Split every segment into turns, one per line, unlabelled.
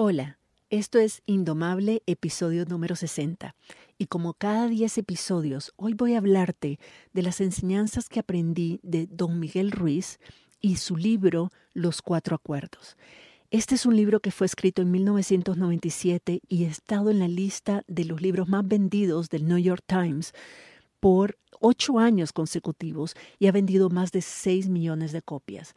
Hola, esto es Indomable, episodio número 60. Y como cada 10 episodios, hoy voy a hablarte de las enseñanzas que aprendí de don Miguel Ruiz y su libro Los Cuatro Acuerdos. Este es un libro que fue escrito en 1997 y ha estado en la lista de los libros más vendidos del New York Times por ocho años consecutivos y ha vendido más de 6 millones de copias.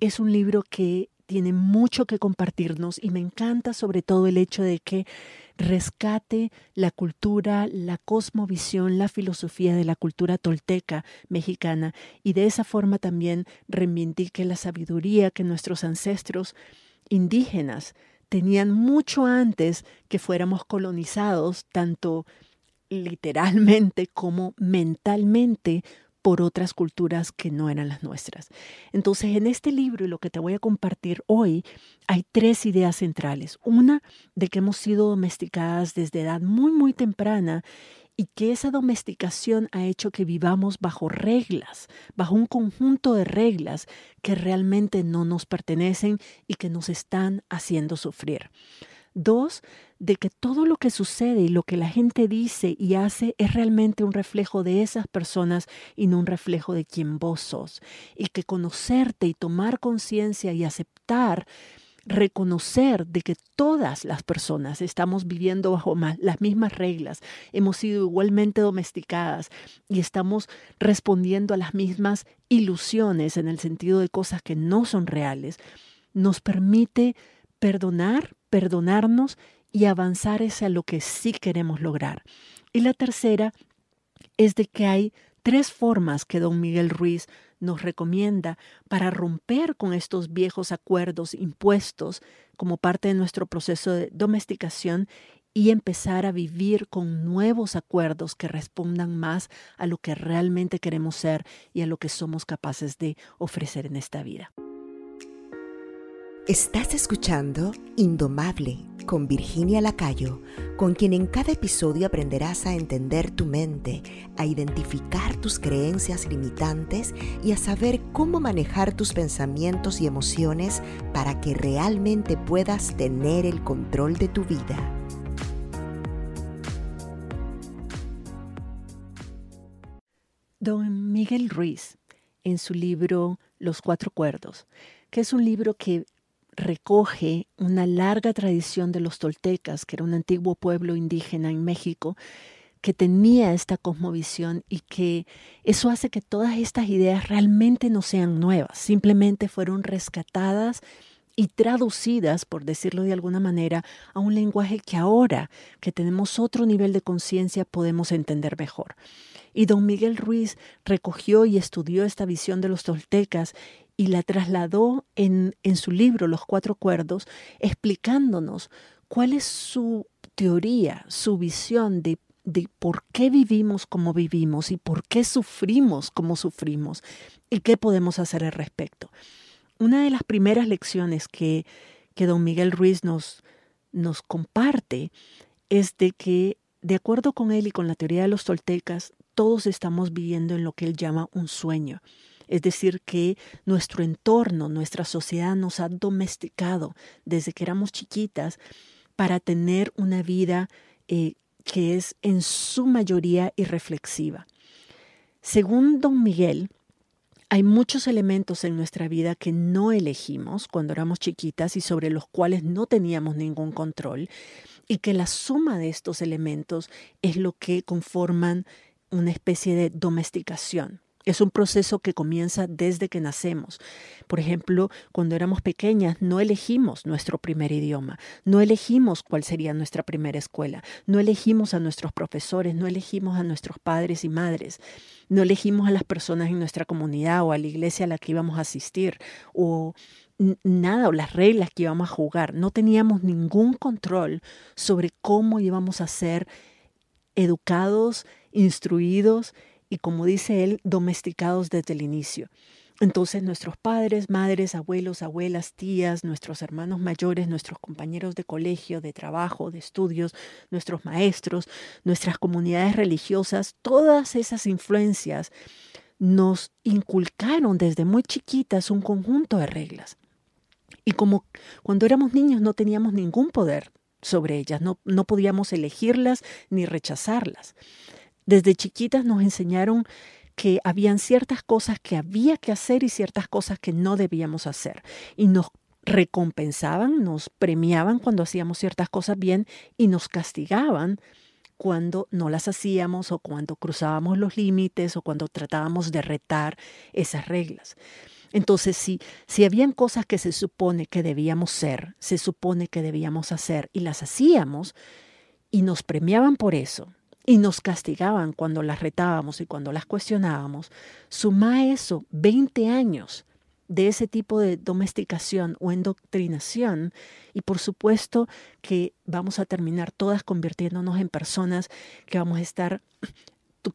Es un libro que tiene mucho que compartirnos y me encanta sobre todo el hecho de que rescate la cultura, la cosmovisión, la filosofía de la cultura tolteca mexicana y de esa forma también reivindique la sabiduría que nuestros ancestros indígenas tenían mucho antes que fuéramos colonizados, tanto literalmente como mentalmente por otras culturas que no eran las nuestras. Entonces, en este libro y lo que te voy a compartir hoy, hay tres ideas centrales. Una, de que hemos sido domesticadas desde edad muy, muy temprana y que esa domesticación ha hecho que vivamos bajo reglas, bajo un conjunto de reglas que realmente no nos pertenecen y que nos están haciendo sufrir. Dos, de que todo lo que sucede y lo que la gente dice y hace es realmente un reflejo de esas personas y no un reflejo de quien vos sos. Y que conocerte y tomar conciencia y aceptar reconocer de que todas las personas estamos viviendo bajo las mismas reglas, hemos sido igualmente domesticadas y estamos respondiendo a las mismas ilusiones en el sentido de cosas que no son reales, nos permite perdonar, perdonarnos y avanzar hacia lo que sí queremos lograr. Y la tercera es de que hay tres formas que don Miguel Ruiz nos recomienda para romper con estos viejos acuerdos impuestos como parte de nuestro proceso de domesticación y empezar a vivir con nuevos acuerdos que respondan más a lo que realmente queremos ser y a lo que somos capaces de ofrecer en esta vida.
Estás escuchando Indomable con Virginia Lacayo, con quien en cada episodio aprenderás a entender tu mente, a identificar tus creencias limitantes y a saber cómo manejar tus pensamientos y emociones para que realmente puedas tener el control de tu vida.
Don Miguel Ruiz, en su libro Los Cuatro Cuerdos, que es un libro que recoge una larga tradición de los toltecas, que era un antiguo pueblo indígena en México, que tenía esta cosmovisión y que eso hace que todas estas ideas realmente no sean nuevas, simplemente fueron rescatadas y traducidas, por decirlo de alguna manera, a un lenguaje que ahora que tenemos otro nivel de conciencia podemos entender mejor. Y don Miguel Ruiz recogió y estudió esta visión de los toltecas y la trasladó en, en su libro Los Cuatro Cuerdos, explicándonos cuál es su teoría, su visión de, de por qué vivimos como vivimos y por qué sufrimos como sufrimos y qué podemos hacer al respecto. Una de las primeras lecciones que, que don Miguel Ruiz nos, nos comparte es de que, de acuerdo con él y con la teoría de los toltecas, todos estamos viviendo en lo que él llama un sueño. Es decir, que nuestro entorno, nuestra sociedad nos ha domesticado desde que éramos chiquitas para tener una vida eh, que es en su mayoría irreflexiva. Según don Miguel, hay muchos elementos en nuestra vida que no elegimos cuando éramos chiquitas y sobre los cuales no teníamos ningún control y que la suma de estos elementos es lo que conforman una especie de domesticación. Es un proceso que comienza desde que nacemos. Por ejemplo, cuando éramos pequeñas no elegimos nuestro primer idioma, no elegimos cuál sería nuestra primera escuela, no elegimos a nuestros profesores, no elegimos a nuestros padres y madres, no elegimos a las personas en nuestra comunidad o a la iglesia a la que íbamos a asistir o nada o las reglas que íbamos a jugar. No teníamos ningún control sobre cómo íbamos a ser educados, instruidos y como dice él, domesticados desde el inicio. Entonces nuestros padres, madres, abuelos, abuelas, tías, nuestros hermanos mayores, nuestros compañeros de colegio, de trabajo, de estudios, nuestros maestros, nuestras comunidades religiosas, todas esas influencias nos inculcaron desde muy chiquitas un conjunto de reglas. Y como cuando éramos niños no teníamos ningún poder sobre ellas, no, no podíamos elegirlas ni rechazarlas. Desde chiquitas nos enseñaron que habían ciertas cosas que había que hacer y ciertas cosas que no debíamos hacer. Y nos recompensaban, nos premiaban cuando hacíamos ciertas cosas bien y nos castigaban cuando no las hacíamos o cuando cruzábamos los límites o cuando tratábamos de retar esas reglas. Entonces, si, si habían cosas que se supone que debíamos ser, se supone que debíamos hacer y las hacíamos y nos premiaban por eso y nos castigaban cuando las retábamos y cuando las cuestionábamos, suma eso 20 años de ese tipo de domesticación o endoctrinación y por supuesto que vamos a terminar todas convirtiéndonos en personas que vamos a estar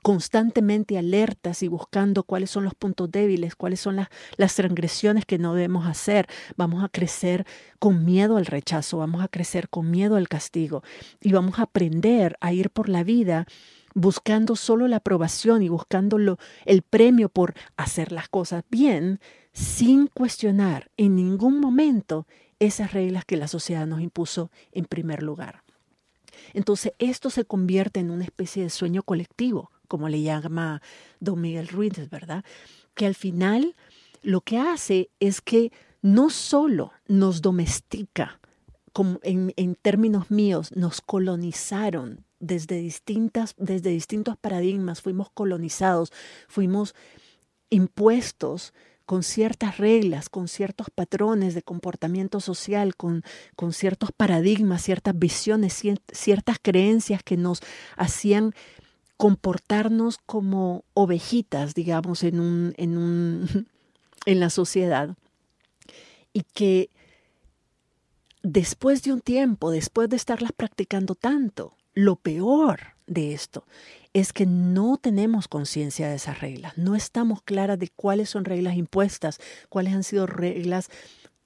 constantemente alertas y buscando cuáles son los puntos débiles, cuáles son las, las transgresiones que no debemos hacer. Vamos a crecer con miedo al rechazo, vamos a crecer con miedo al castigo y vamos a aprender a ir por la vida buscando solo la aprobación y buscando el premio por hacer las cosas bien, sin cuestionar en ningún momento esas reglas que la sociedad nos impuso en primer lugar. Entonces esto se convierte en una especie de sueño colectivo, como le llama don Miguel Ruiz, ¿verdad? Que al final lo que hace es que no solo nos domestica, como en, términos míos, nos colonizaron desde, distintas, desde distintos paradigmas, fuimos colonizados, fuimos impuestos con ciertas reglas, con ciertos patrones de comportamiento social, con, con ciertos paradigmas, ciertas visiones, ciertas creencias que nos hacían comportarnos como ovejitas, digamos, en, un, en, un, en la sociedad. Y que después de un tiempo, después de estarlas practicando tanto, lo peor de esto es que no tenemos conciencia de esas reglas, no estamos claras de cuáles son reglas impuestas, cuáles han sido reglas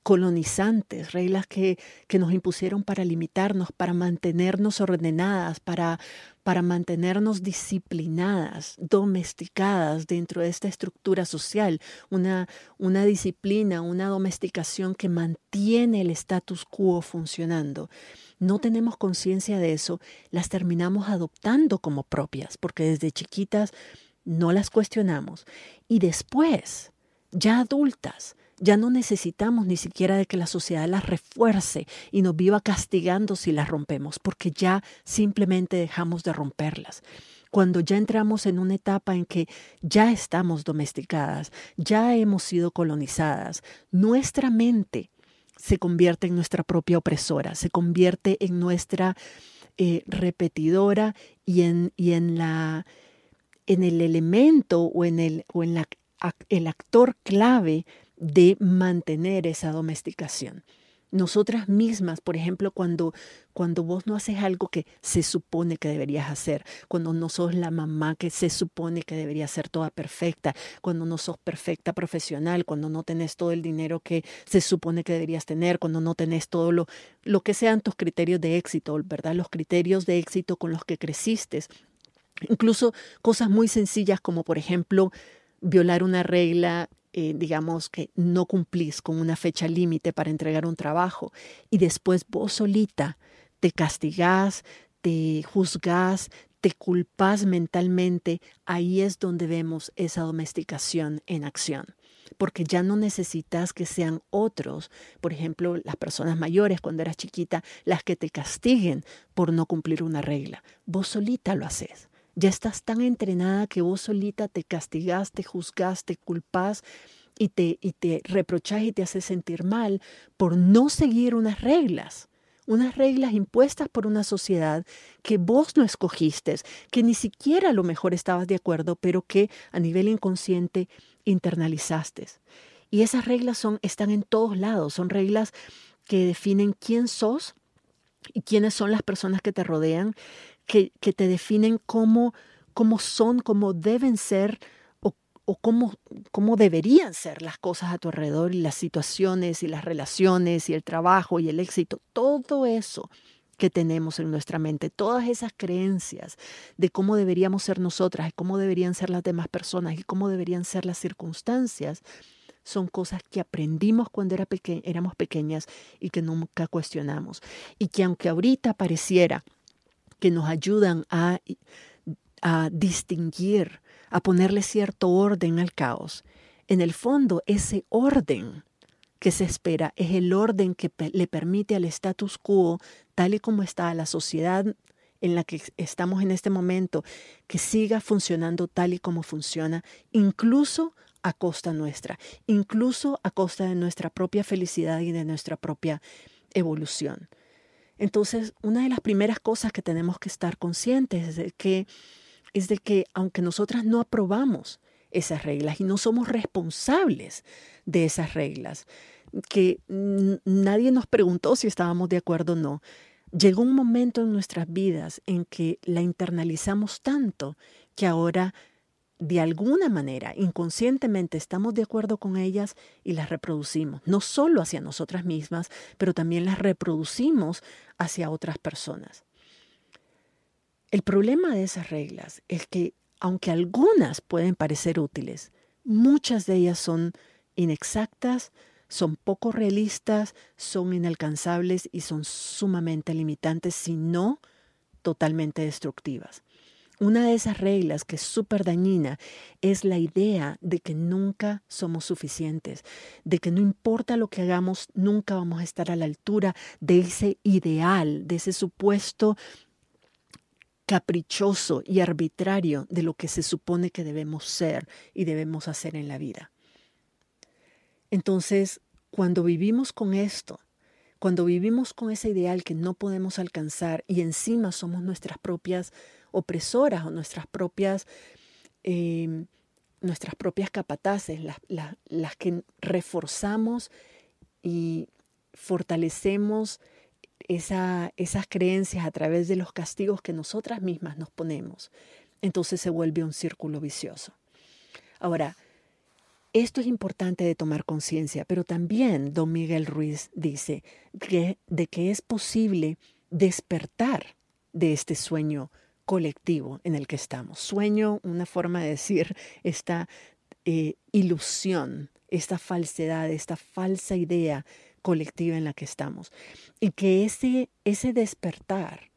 colonizantes, reglas que, que nos impusieron para limitarnos, para mantenernos ordenadas, para, para mantenernos disciplinadas, domesticadas dentro de esta estructura social, una, una disciplina, una domesticación que mantiene el status quo funcionando. No tenemos conciencia de eso, las terminamos adoptando como propias, porque desde chiquitas no las cuestionamos. Y después, ya adultas, ya no necesitamos ni siquiera de que la sociedad las refuerce y nos viva castigando si las rompemos, porque ya simplemente dejamos de romperlas. Cuando ya entramos en una etapa en que ya estamos domesticadas, ya hemos sido colonizadas, nuestra mente se convierte en nuestra propia opresora, se convierte en nuestra eh, repetidora y en, y en, la, en el elemento o en, el, o en la, el actor clave de mantener esa domesticación. Nosotras mismas, por ejemplo, cuando, cuando vos no haces algo que se supone que deberías hacer, cuando no sos la mamá que se supone que debería ser toda perfecta, cuando no sos perfecta profesional, cuando no tenés todo el dinero que se supone que deberías tener, cuando no tenés todo lo, lo que sean tus criterios de éxito, ¿verdad? Los criterios de éxito con los que creciste. Incluso cosas muy sencillas como, por ejemplo, violar una regla eh, digamos que no cumplís con una fecha límite para entregar un trabajo y después vos solita te castigás, te juzgás, te culpas mentalmente, ahí es donde vemos esa domesticación en acción. Porque ya no necesitas que sean otros, por ejemplo, las personas mayores cuando eras chiquita, las que te castiguen por no cumplir una regla. Vos solita lo haces. Ya estás tan entrenada que vos solita te castigás, te juzgás, te culpás y te, y te reprochás y te haces sentir mal por no seguir unas reglas unas reglas impuestas por una sociedad que vos no escogiste, que ni siquiera a lo mejor estabas de acuerdo, pero que a nivel inconsciente internalizaste. Y esas reglas son, están en todos lados, son reglas que definen quién sos y quiénes son las personas que te rodean, que, te definen cómo, cómo son, cómo deben ser o, o cómo, cómo deberían ser las cosas a tu alrededor y las situaciones y las relaciones y el trabajo y el éxito. Todo eso que tenemos en nuestra mente, todas esas creencias de cómo deberíamos ser nosotras y cómo deberían ser las demás personas y cómo deberían ser las circunstancias, son cosas que aprendimos cuando era éramos pequeñas y que nunca cuestionamos. Y que aunque ahorita pareciera que nos ayudan a, a distinguir, a ponerle cierto orden al caos, en el fondo ese orden que se espera es el orden que le permite al status quo, tal y como está la sociedad en la que estamos en este momento, que siga funcionando tal y como funciona, incluso a costa nuestra, incluso a costa de nuestra propia felicidad y de nuestra propia evolución. Entonces, una de las primeras cosas que tenemos que estar conscientes es de que, es de que aunque nosotras no aprobamos esas reglas y no somos responsables de esas reglas, que nadie nos preguntó si estábamos de acuerdo o no, llegó un momento en nuestras vidas en que la internalizamos tanto que ahora de alguna manera, inconscientemente, estamos de acuerdo con ellas y las reproducimos, no solo hacia nosotras mismas, pero también las reproducimos hacia otras personas. El problema de esas reglas es que, aunque algunas pueden parecer útiles, muchas de ellas son inexactas, son poco realistas, son inalcanzables y son sumamente limitantes, si no totalmente destructivas. Una de esas reglas que es súper dañina es la idea de que nunca somos suficientes, de que no importa lo que hagamos, nunca vamos a estar a la altura de ese ideal, de ese supuesto caprichoso y arbitrario de lo que se supone que debemos ser y debemos hacer en la vida. Entonces, cuando vivimos con esto, cuando vivimos con ese ideal que no podemos alcanzar y encima somos nuestras propias opresoras o nuestras propias, em, nuestras propias capataces, las, las que reforzamos y fortalecemos esa, esas creencias a través de los castigos que nosotras mismas nos ponemos, entonces se vuelve un círculo vicioso. Ahora, esto es importante de tomar conciencia, pero también don Miguel Ruiz dice que, de que es posible despertar de este sueño colectivo en el que estamos. Sueño, una forma de decir esta eh, ilusión, esta falsedad, esta falsa idea colectiva en la que estamos. Y que ese, ese despertar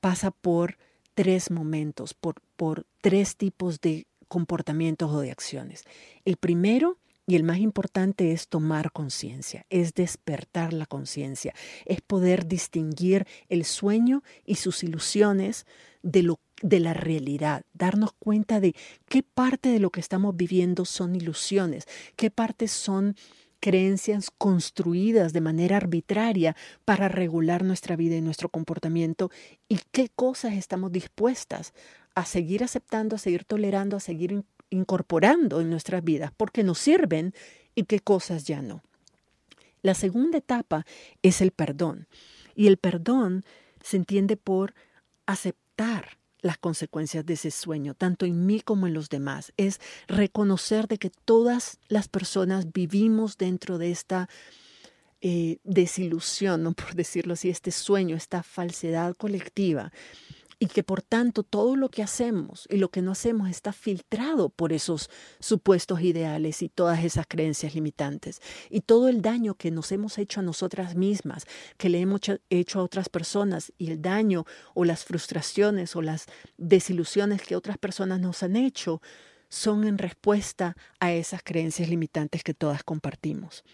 pasa por tres momentos, por, por tres tipos de comportamientos o de acciones. El primero y el más importante es tomar conciencia, es despertar la conciencia, es poder distinguir el sueño y sus ilusiones de, lo, de la realidad, darnos cuenta de qué parte de lo que estamos viviendo son ilusiones, qué partes son creencias construidas de manera arbitraria para regular nuestra vida y nuestro comportamiento y qué cosas estamos dispuestas a seguir aceptando, a seguir tolerando, a seguir incorporando en nuestras vidas, porque nos sirven y qué cosas ya no. La segunda etapa es el perdón. Y el perdón se entiende por aceptar las consecuencias de ese sueño, tanto en mí como en los demás. Es reconocer de que todas las personas vivimos dentro de esta eh, desilusión, ¿no? por decirlo así, este sueño, esta falsedad colectiva y que por tanto todo lo que hacemos y lo que no hacemos está filtrado por esos supuestos ideales y todas esas creencias limitantes y todo el daño que nos hemos hecho a nosotras mismas, que le hemos hecho a otras personas y el daño o las frustraciones o las desilusiones que otras personas nos han hecho son en respuesta a esas creencias limitantes que todas compartimos.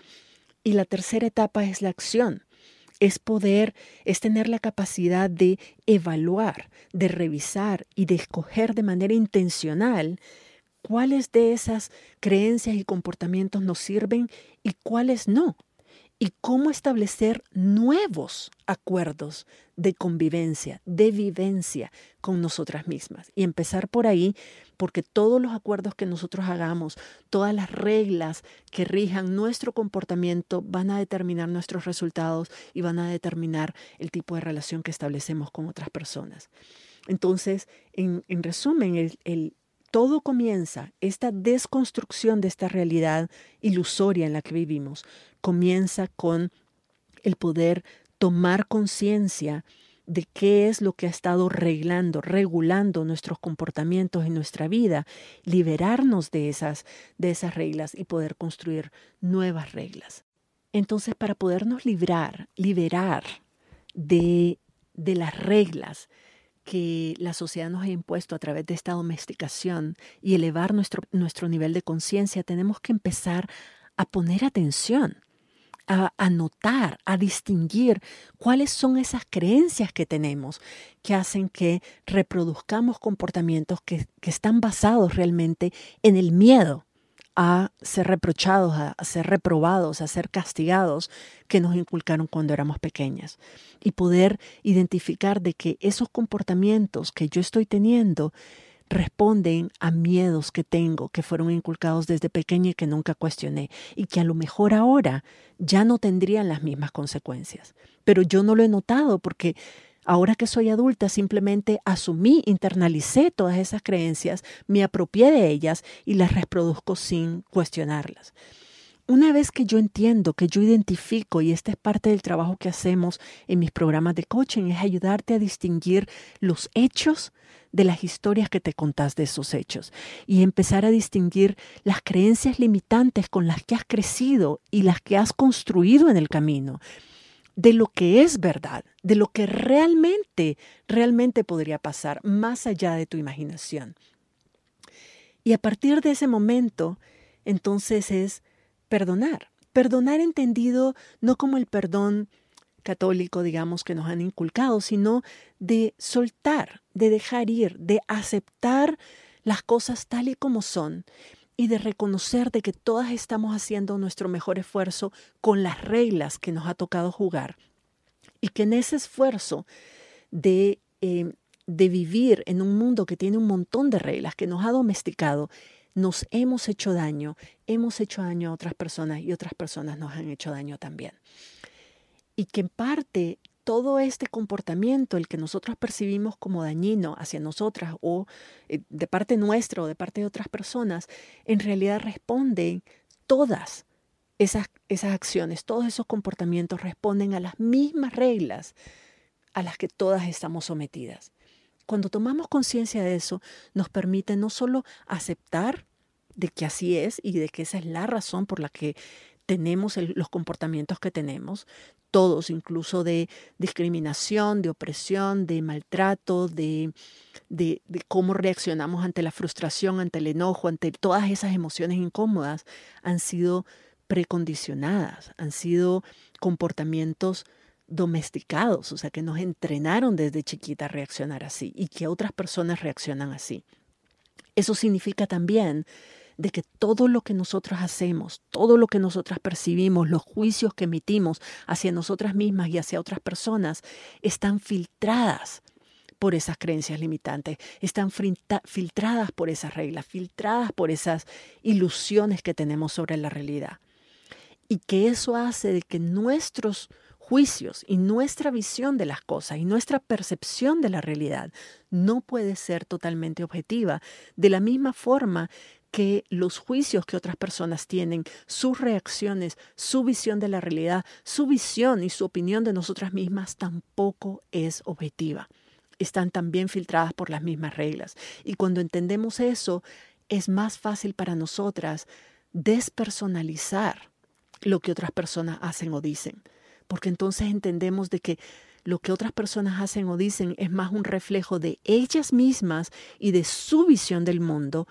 Y la tercera etapa es la acción es poder, es tener la capacidad de evaluar, de revisar y de escoger de manera intencional cuáles de esas creencias y comportamientos nos sirven y cuáles no y cómo establecer nuevos acuerdos de convivencia, de vivencia con nosotras mismas. Y empezar por ahí, porque todos los acuerdos que nosotros hagamos, todas las reglas que rijan nuestro comportamiento van a determinar nuestros resultados y van a determinar el tipo de relación que establecemos con otras personas. Entonces, en, resumen, el, todo comienza, esta desconstrucción de esta realidad ilusoria en la que vivimos, comienza con el poder tomar conciencia de qué es lo que ha estado reglando, regulando nuestros comportamientos en nuestra vida, liberarnos de esas, de esas reglas y poder construir nuevas reglas. Entonces, para podernos librar, liberar de, de las reglas que la sociedad nos ha impuesto a través de esta domesticación y elevar nuestro, nuestro nivel de conciencia, tenemos que empezar a poner atención a, notar, a distinguir cuáles son esas creencias que tenemos que hacen que reproduzcamos comportamientos que, están basados realmente en el miedo a ser reprochados, a, ser reprobados, a ser castigados que nos inculcaron cuando éramos pequeñas. Y poder identificar de que esos comportamientos que yo estoy teniendo responden a miedos que tengo, que fueron inculcados desde pequeña y que nunca cuestioné, y que a lo mejor ahora ya no tendrían las mismas consecuencias. Pero yo no lo he notado porque ahora que soy adulta simplemente asumí, internalicé todas esas creencias, me apropié de ellas y las reproduzco sin cuestionarlas. Una vez que yo entiendo, que yo identifico, y esta es parte del trabajo que hacemos en mis programas de coaching, es ayudarte a distinguir los hechos de las historias que te contás de esos hechos y empezar a distinguir las creencias limitantes con las que has crecido y las que has construido en el camino de lo que es verdad, de lo que realmente, realmente podría pasar más allá de tu imaginación. Y a partir de ese momento, entonces es perdonar. Perdonar entendido no como el perdón católico, digamos, que nos han inculcado, sino de soltar, de dejar ir, de aceptar las cosas tal y como son y de reconocer de que todas estamos haciendo nuestro mejor esfuerzo con las reglas que nos ha tocado jugar y que en ese esfuerzo de, eh, de vivir en un mundo que tiene un montón de reglas, que nos ha domesticado, nos hemos hecho daño, hemos hecho daño a otras personas y otras personas nos han hecho daño también. Y que en parte todo este comportamiento, el que nosotros percibimos como dañino hacia nosotras o eh, de parte nuestra o de parte de otras personas, en realidad responden todas esas, esas acciones, todos esos comportamientos responden a las mismas reglas a las que todas estamos sometidas. Cuando tomamos conciencia de eso, nos permite no solo aceptar de que así es y de que esa es la razón por la que tenemos los comportamientos que tenemos, todos, incluso de discriminación, de opresión, de maltrato, de, de, cómo reaccionamos ante la frustración, ante el enojo, ante todas esas emociones incómodas, han sido precondicionadas, han sido comportamientos domesticados, o sea, que nos entrenaron desde chiquita a reaccionar así y que otras personas reaccionan así. Eso significa también de que todo lo que nosotros hacemos, todo lo que nosotras percibimos, los juicios que emitimos hacia nosotras mismas y hacia otras personas, están filtradas por esas creencias limitantes, están filtradas por esas reglas, filtradas por esas ilusiones que tenemos sobre la realidad. Y que eso hace de que nuestros juicios y nuestra visión de las cosas y nuestra percepción de la realidad no puede ser totalmente objetiva, de la misma forma que los juicios que otras personas tienen, sus reacciones, su visión de la realidad, su visión y su opinión de nosotras mismas tampoco es objetiva. Están también filtradas por las mismas reglas. Y cuando entendemos eso, es más fácil para nosotras despersonalizar lo que otras personas hacen o dicen porque entonces entendemos de que lo que otras personas hacen o dicen es más un reflejo de ellas mismas y de su visión del mundo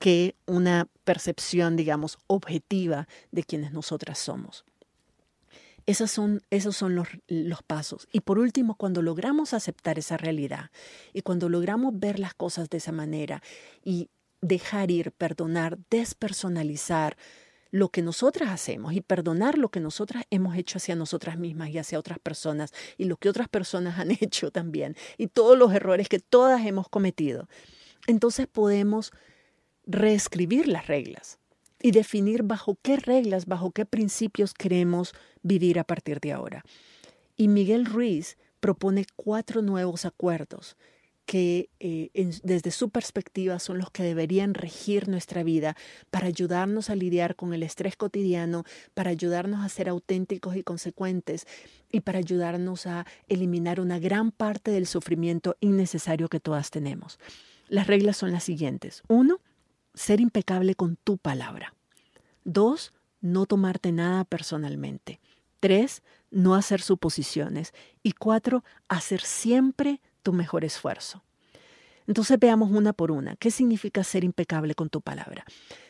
que una percepción, digamos, objetiva de quienes nosotras somos. Esos son, esos son los, los, pasos. Y por último, cuando logramos aceptar esa realidad y cuando logramos ver las cosas de esa manera y dejar ir, perdonar, despersonalizar, lo que nosotras hacemos y perdonar lo que nosotras hemos hecho hacia nosotras mismas y hacia otras personas y lo que otras personas han hecho también y todos los errores que todas hemos cometido. Entonces podemos reescribir las reglas y definir bajo qué reglas, bajo qué principios queremos vivir a partir de ahora. Y Miguel Ruiz propone cuatro nuevos acuerdos que eh, desde su perspectiva son los que deberían regir nuestra vida para ayudarnos a lidiar con el estrés cotidiano, para ayudarnos a ser auténticos y consecuentes y para ayudarnos a eliminar una gran parte del sufrimiento innecesario que todas tenemos. Las reglas son las siguientes. Uno, ser impecable con tu palabra. Dos, no tomarte nada personalmente. Tres, no hacer suposiciones. Y cuatro, hacer siempre tu mejor esfuerzo. Entonces veamos una por una. ¿Qué significa ser impecable con tu palabra?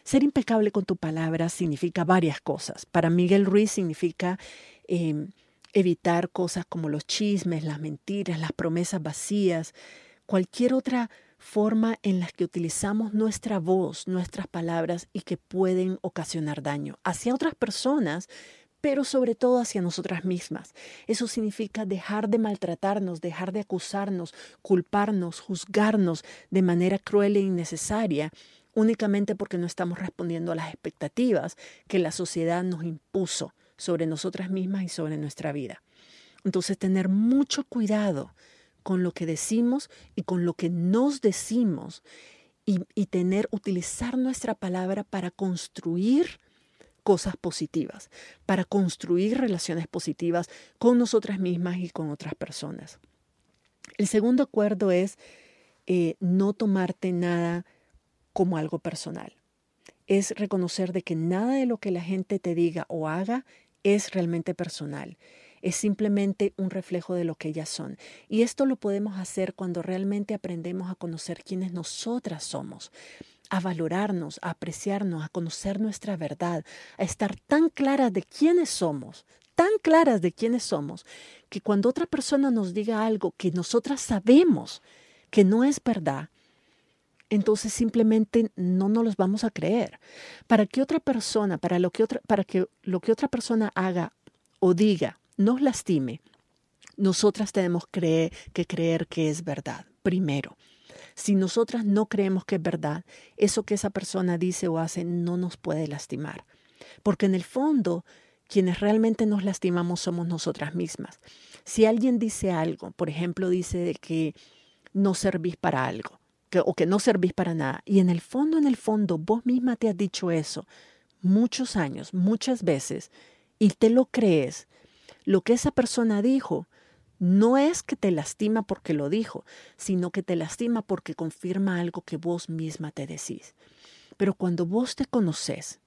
Ser impecable con tu palabra significa varias cosas. Para Miguel Ruiz significa em, evitar cosas como los chismes, las mentiras, las promesas vacías, cualquier otra forma en la que utilizamos nuestra voz, nuestras palabras y que pueden ocasionar daño hacia otras personas, pero sobre todo hacia nosotras mismas. Eso significa dejar de maltratarnos, dejar de acusarnos, culparnos, juzgarnos de manera cruel e innecesaria únicamente porque no estamos respondiendo a las expectativas que la sociedad nos impuso sobre nosotras mismas y sobre nuestra vida. Entonces, tener mucho cuidado con lo que decimos y con lo que nos decimos y, y tener, utilizar nuestra palabra para construir cosas positivas, para construir relaciones positivas con nosotras mismas y con otras personas. El segundo acuerdo es eh, no tomarte nada como algo personal. Es reconocer de que nada de lo que la gente te diga o haga es realmente personal. Es simplemente un reflejo de lo que ellas son. Y esto lo podemos hacer cuando realmente aprendemos a conocer quiénes nosotras somos a valorarnos, a apreciarnos, a conocer nuestra verdad, a estar tan claras de quiénes somos, tan claras de quiénes somos, que cuando otra persona nos diga algo que nosotras sabemos que no es verdad, entonces simplemente no nos los vamos a creer. Para que otra persona, para, lo que otra, para que lo que otra persona haga o diga nos lastime, nosotras tenemos que creer que es verdad, primero. Si nosotras no creemos que es verdad, eso que esa persona dice o hace no nos puede lastimar. Porque en el fondo, quienes realmente nos lastimamos somos nosotras mismas. Si alguien dice algo, por ejemplo, dice que no servís para algo, o que no servís para nada, y en el fondo, en el fondo, vos misma te has dicho eso muchos años, muchas veces, y te lo crees, lo que esa persona dijo no es que te lastima porque lo dijo, sino que te lastima porque confirma algo que vos misma te decís. Pero cuando vos te conoces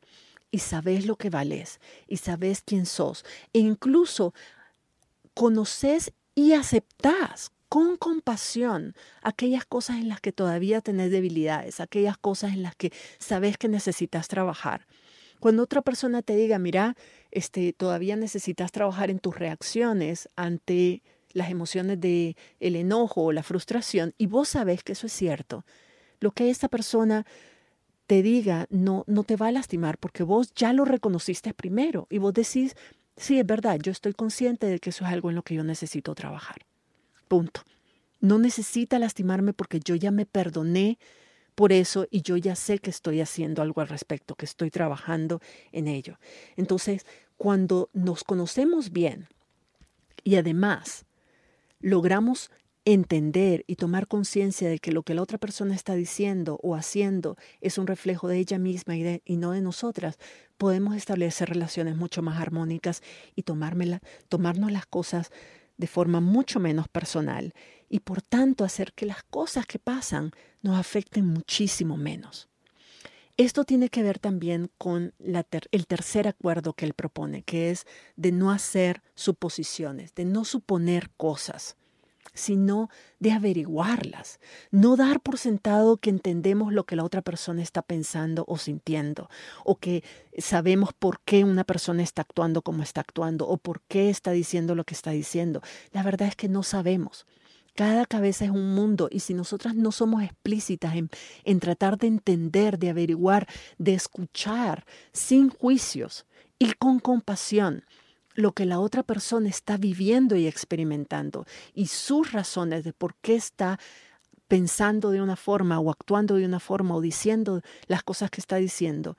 y sabes lo que vales y sabes quién sos, e incluso conoces y aceptás con compasión aquellas cosas en las que todavía tenés debilidades, aquellas cosas en las que sabes que necesitas trabajar. Cuando otra persona te diga, mira, este, todavía necesitas trabajar en tus reacciones ante las emociones de el enojo o la frustración y vos sabés que eso es cierto, lo que esta persona te diga no, no te va a lastimar porque vos ya lo reconociste primero y vos decís, sí, es verdad, yo estoy consciente de que eso es algo en lo que yo necesito trabajar. Punto. No necesita lastimarme porque yo ya me perdoné por eso y yo ya sé que estoy haciendo algo al respecto, que estoy trabajando en ello. Entonces, cuando nos conocemos bien y además logramos entender y tomar conciencia de que lo que la otra persona está diciendo o haciendo es un reflejo de ella misma y, no de nosotras, podemos establecer relaciones mucho más armónicas y tomarnos las cosas de forma mucho menos personal y por tanto hacer que las cosas que pasan nos afecten muchísimo menos. Esto tiene que ver también con el tercer acuerdo que él propone, que es de no hacer suposiciones, de no suponer cosas, sino de averiguarlas, no dar por sentado que entendemos lo que la otra persona está pensando o sintiendo, o que sabemos por qué una persona está actuando como está actuando, o por qué está diciendo lo que está diciendo. La verdad es que no sabemos. Cada cabeza es un mundo y si nosotras no somos explícitas en, en, tratar de entender, de averiguar, de escuchar sin juicios y con compasión lo que la otra persona está viviendo y experimentando y sus razones de por qué está pensando de una forma o actuando de una forma o diciendo las cosas que está diciendo,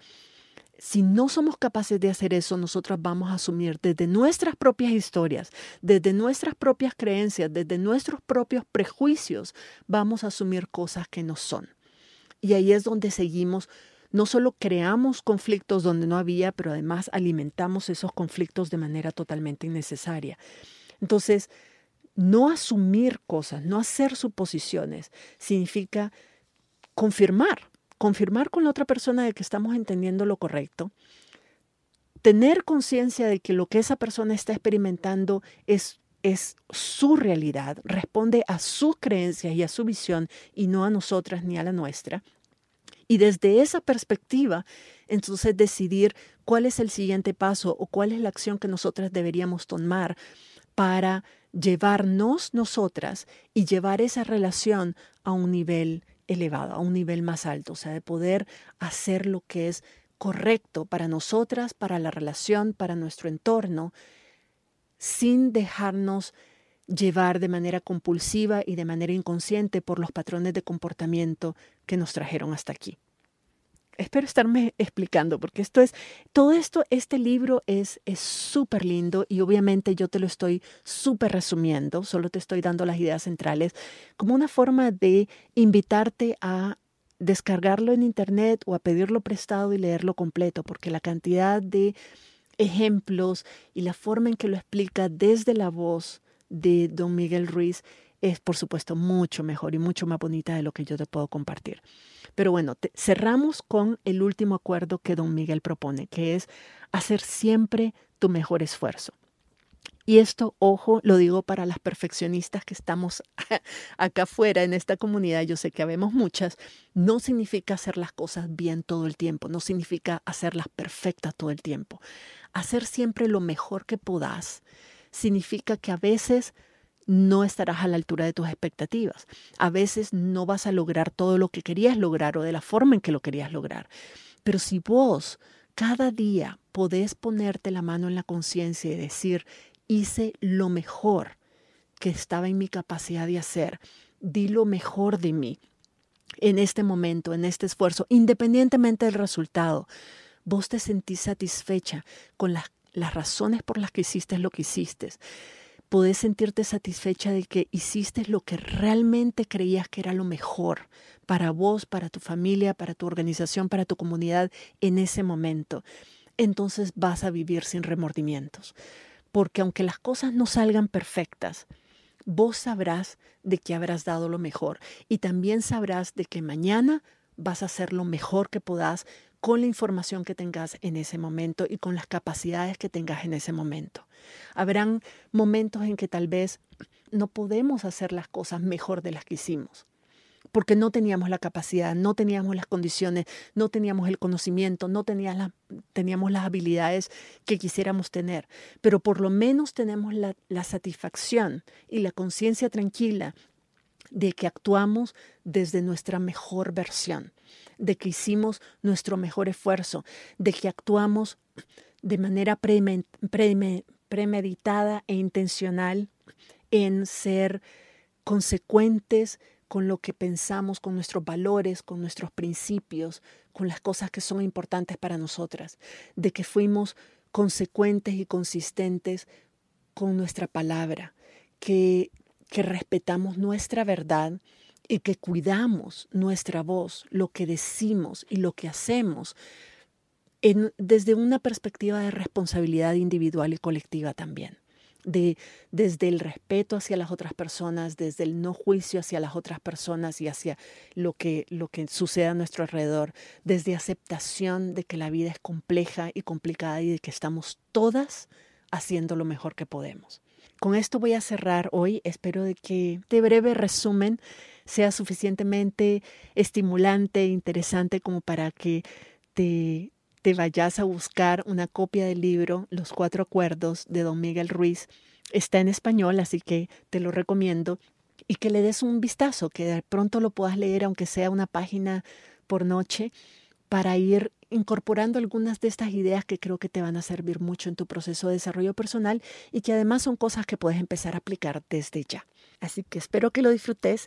si no somos capaces de hacer eso, nosotros vamos a asumir desde nuestras propias historias, desde nuestras propias creencias, desde nuestros propios prejuicios, vamos a asumir cosas que no son. Y ahí es donde seguimos, no solo creamos conflictos donde no había, pero además alimentamos esos conflictos de manera totalmente innecesaria. Entonces, no asumir cosas, no hacer suposiciones, significa confirmar confirmar con la otra persona de que estamos entendiendo lo correcto, tener conciencia de que lo que esa persona está experimentando es, es su realidad, responde a sus creencias y a su visión y no a nosotras ni a la nuestra. Y desde esa perspectiva, entonces decidir cuál es el siguiente paso o cuál es la acción que nosotras deberíamos tomar para llevarnos nosotras y llevar esa relación a un nivel elevado, a un nivel más alto, o sea, de poder hacer lo que es correcto para nosotras, para la relación, para nuestro entorno, sin dejarnos llevar de manera compulsiva y de manera inconsciente por los patrones de comportamiento que nos trajeron hasta aquí espero estarme explicando, porque esto es, todo esto, este libro es súper lindo y obviamente yo te lo estoy súper resumiendo, solo te estoy dando las ideas centrales, como una forma de invitarte a descargarlo en internet o a pedirlo prestado y leerlo completo, porque la cantidad de ejemplos y la forma en que lo explica desde la voz de don Miguel Ruiz es por supuesto mucho mejor y mucho más bonita de lo que yo te puedo compartir. Pero bueno, cerramos con el último acuerdo que don Miguel propone, que es hacer siempre tu mejor esfuerzo. Y esto, ojo, lo digo para las perfeccionistas que estamos acá afuera en esta comunidad, yo sé que habemos muchas, no significa hacer las cosas bien todo el tiempo, no significa hacerlas perfectas todo el tiempo. Hacer siempre lo mejor que puedas significa que a veces no estarás a la altura de tus expectativas. A veces no vas a lograr todo lo que querías lograr o de la forma en que lo querías lograr. Pero si vos cada día podés ponerte la mano en la conciencia y decir, hice lo mejor que estaba en mi capacidad de hacer, di lo mejor de mí en este momento, en este esfuerzo, independientemente del resultado, vos te sentís satisfecha con las, las razones por las que hiciste lo que hiciste podés sentirte satisfecha de que hiciste lo que realmente creías que era lo mejor para vos, para tu familia, para tu organización, para tu comunidad en ese momento. Entonces vas a vivir sin remordimientos. Porque aunque las cosas no salgan perfectas, vos sabrás de que habrás dado lo mejor y también sabrás de que mañana vas a hacer lo mejor que podás con la información que tengas en ese momento y con las capacidades que tengas en ese momento. Habrán momentos en que tal vez no podemos hacer las cosas mejor de las que hicimos, porque no teníamos la capacidad, no teníamos las condiciones, no teníamos el conocimiento, no teníamos las habilidades que quisiéramos tener, pero por lo menos tenemos la, la satisfacción y la conciencia tranquila de que actuamos desde nuestra mejor versión, de que hicimos nuestro mejor esfuerzo, de que actuamos de manera premeditada e intencional en ser consecuentes con lo que pensamos, con nuestros valores, con nuestros principios, con las cosas que son importantes para nosotras, de que fuimos consecuentes y consistentes con nuestra palabra, que que respetamos nuestra verdad y que cuidamos nuestra voz, lo que decimos y lo que hacemos, desde una perspectiva de responsabilidad individual y colectiva también. De, desde el respeto hacia las otras personas, desde el no juicio hacia las otras personas y hacia lo que, lo que sucede a nuestro alrededor, desde aceptación de que la vida es compleja y complicada y de que estamos todas haciendo lo mejor que podemos. Con esto voy a cerrar hoy. Espero de que este breve resumen sea suficientemente estimulante e interesante como para que te, te vayas a buscar una copia del libro Los Cuatro Acuerdos de Don Miguel Ruiz. Está en español, así que te lo recomiendo y que le des un vistazo, que de pronto lo puedas leer aunque sea una página por noche para ir incorporando algunas de estas ideas que creo que te van a servir mucho en tu proceso de desarrollo personal y que además son cosas que puedes empezar a aplicar desde ya. Así que espero que lo disfrutes